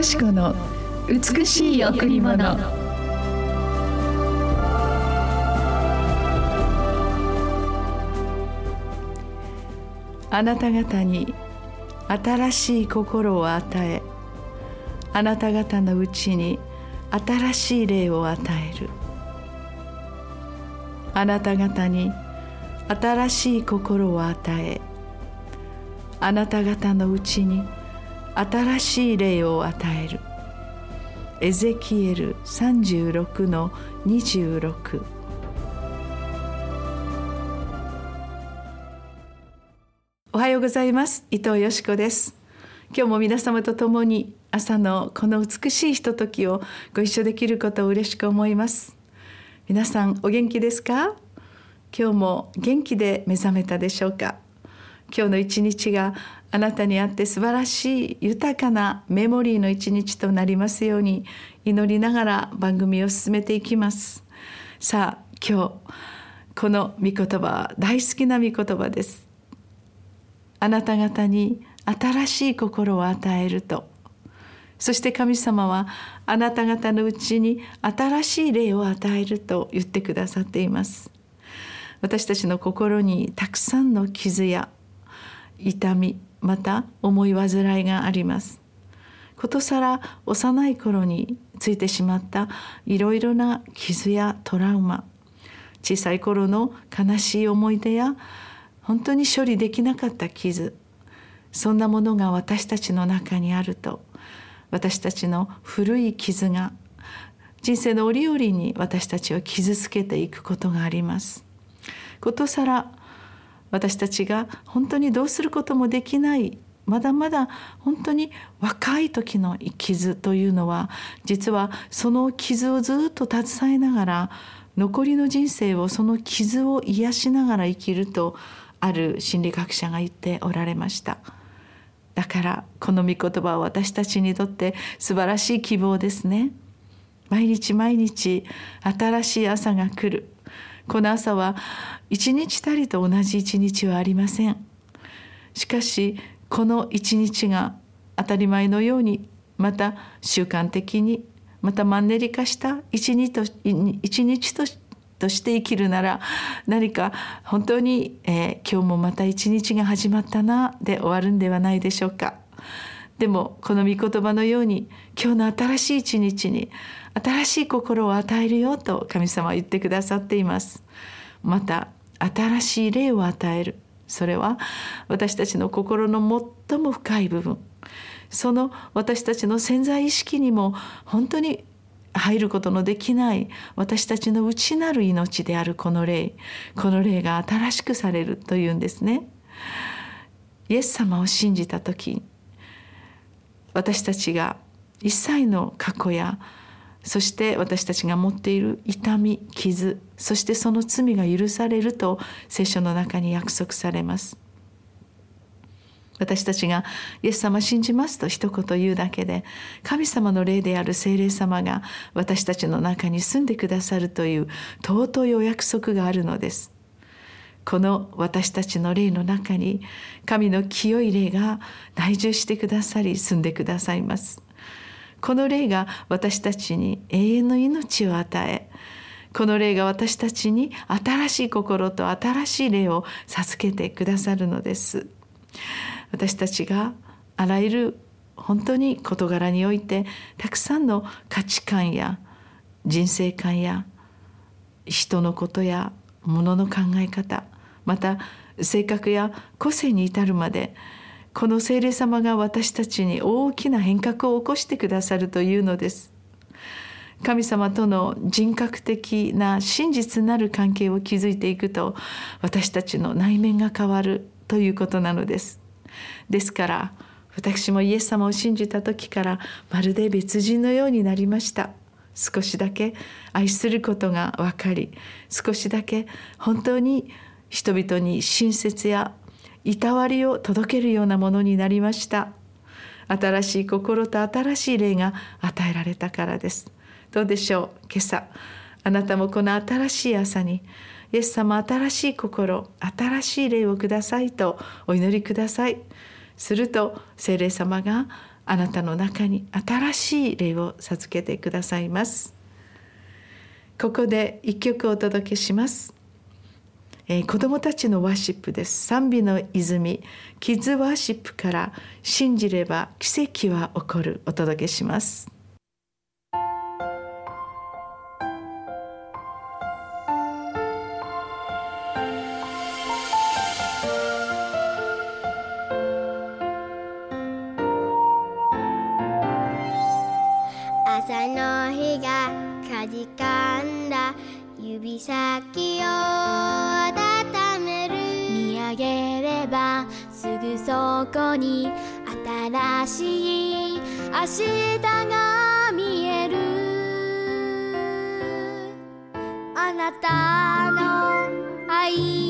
よし子の美しい贈り物。あなた方に新しい心を与えあなた方のうちに新しい霊を与える。あなた方に新しい心を与えあなた方のうちに新しい新しい霊を与える。エゼキエル36の26おはようございます。伊藤よしこです。今日も皆様と共に朝のこの美しいひとときをご一緒できることを嬉しく思います。皆さんお元気ですか？今日も元気で目覚めたでしょうか？今日の一日があなたにあって素晴らしい豊かなメモリーの一日となりますように祈りながら番組を進めていきます。さあ今日この御言葉は大好きな御言葉です。あなた方に新しい心を与えると。そして神様はあなた方のうちに新しい霊を与えると言ってくださっています。私たちの心にたくさんの傷や痛みまた思い煩いがありますことさら幼い頃についてしまったいろいろな傷やトラウマ小さい頃の悲しい思い出や本当に処理できなかった傷そんなものが私たちの中にあると私たちの古い傷が人生の折々に私たちを傷つけていくことがあります。ことさら私たちが本当にどうすることもできないまだまだ本当に若い時の傷というのは実はその傷をずっと携えながら残りの人生をその傷を癒しながら生きるとある心理学者が言っておられました。だからこの御言葉は私たちにとって素晴らしい希望ですね。毎日毎日新しい朝が来る。この朝は一日たりと同じ一日はありませんしかしこの一日が当たり前のようにまた習慣的にまたマンネリ化した一日として生きるなら何か本当に、えー、今日もまた一日が始まったなで終わるんではないでしょうか。でもこの御言葉のように今日の新しい一日に新しい心を与えるよと神様は言ってくださっています。また新しい霊を与えるそれは私たちの心の最も深い部分その私たちの潜在意識にも本当に入ることのできない私たちの内なる命であるこの霊この霊が新しくされるというんですね。イエス様を信じた時私たちが一切の過去やそして私たちが持っている痛み傷そしてその罪が許されると聖書の中に約束されます。私たちがイエス様信じますと一言言うだけで神様の霊である聖霊様が私たちの中に住んでくださるという尊いお約束があるのです。この私たちの霊の中に神の清い霊が内住してくださり住んでくださいます。この霊が私たちに永遠の命を与えこの霊が私たちに新しい心と新しい霊を授けてくださるのです。私たちがあらゆる本当に事柄においてたくさんの価値観や人生観や人のことや物の考え方また性格や個性に至るまでこの聖霊様が私たちに大きな変革を起こしてくださるというのです。神様との人格的な真実なる関係を築いていくと私たちの内面が変わるということなのです。ですから私もイエス様を信じた時からまるで別人のようになりました。少しだけ愛することが分かり少しだけ本当に人々に親切やいたわりを届けるようなものになりました。新しい心と新しい霊が与えられたからです。どうでしょう今朝。あなたもこの新しい朝にイエス様新しい心新しい霊をくださいとお祈りください。すると聖霊様があなたの中に新しい霊を授けてくださいます。ここで一曲お届けします。えー、子どもたちのワーシップです。賛美の泉キッズワーシップから信じれば奇跡は起こる。お届けします。朝の日がかじかんだ。指先を温める。見上げればすぐそこに新しい明日が見える。あなたの愛。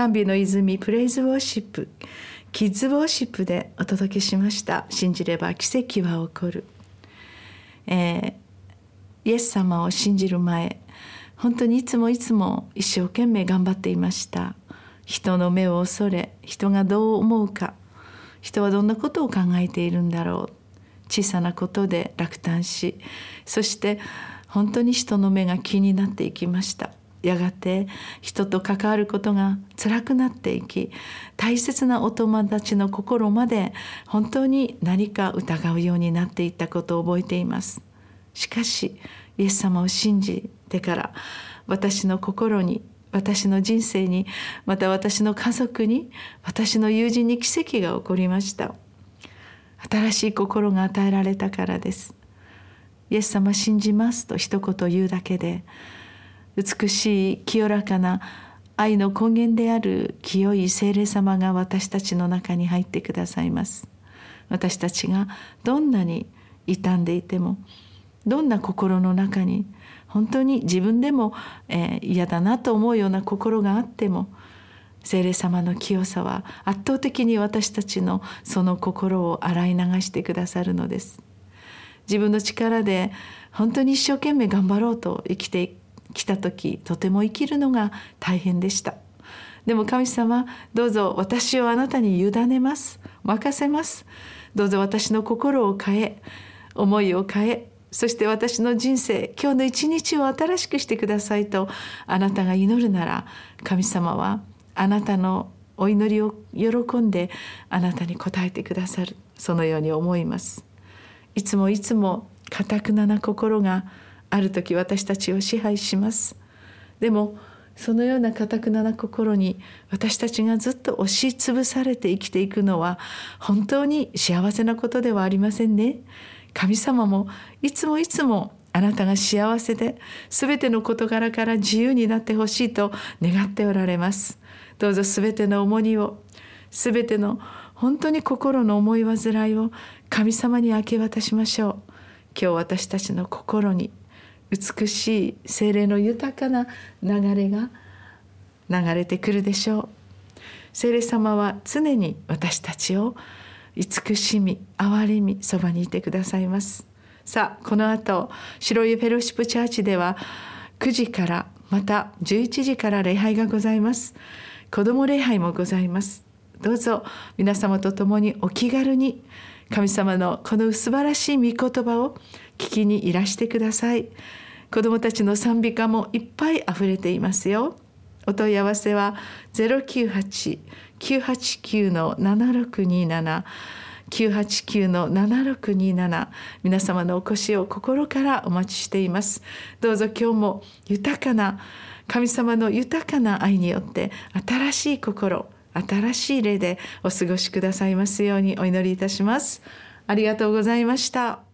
賛美の泉プレイズウォーシップキッズウォーシップでお届けしました。信じれば奇跡は起こる、えーイエス様を信じる前本当にいつもいつも一生懸命頑張っていました。人の目を恐れ人がどう思うか人はどんなことを考えているんだろう。小さなことで落胆しそして本当に人の目が気になっていきました。やがて人と関わることが辛くなっていき大切なお友達の心まで本当に何か疑うようになっていったことを覚えています。しかしイエス様を信じてから私の心に私の人生にまた私の家族に私の友人に奇跡が起こりました。新しい心が与えられたからです。イエス様信じますと一言言うだけで美しい清らかな愛の根源である清い聖霊様が私たちの中に入ってくださいます。私たちがどんなに傷んでいてもどんな心の中に本当に自分でも、えー嫌だなと思うような心があっても聖霊様の清さは圧倒的に私たちのその心を洗い流してくださるのです。自分の力で本当に一生懸命頑張ろうと生きてきた時とても生きるのが大変でした。でも神様どうぞ私をあなたに委ねます。任せます。どうぞ私の心を変え思いを変えそして私の人生今日の一日を新しくしてくださいとあなたが祈るなら神様はあなたのお祈りを喜んであなたに応えてくださる。そのように思います。いつもいつもかたくなな心がある時私たちを支配します。でもそのようなかたくなな心に私たちがずっと押しつぶされて生きていくのは本当に幸せなことではありませんね。神様もいつもいつもあなたが幸せで全ての事柄から自由になってほしいと願っておられます。どうぞ全ての重荷を全ての本当に心の思い煩いを神様に明け渡しましょう。今日私たちの心に美しい精霊の豊かな流れが流れてくるでしょう。聖霊様は常に私たちを慈しみ憐れみそばにいてくださいます。さあこの後白湯フェロシップチャーチでは9時からまた11時から礼拝がございます。子ども礼拝もございます。どうぞ皆様と共にお気軽に神様のこの素晴らしい御言葉を聞きにいらしてください。子どもたちの賛美歌もいっぱいあふれていますよ。お問い合わせは098-989-7627 989-7627皆様のお越しを心からお待ちしています。どうぞ今日も豊かな神様の豊かな愛によって新しい心新しい例でお過ごしくださいますようにお祈りいたします。ありがとうございました。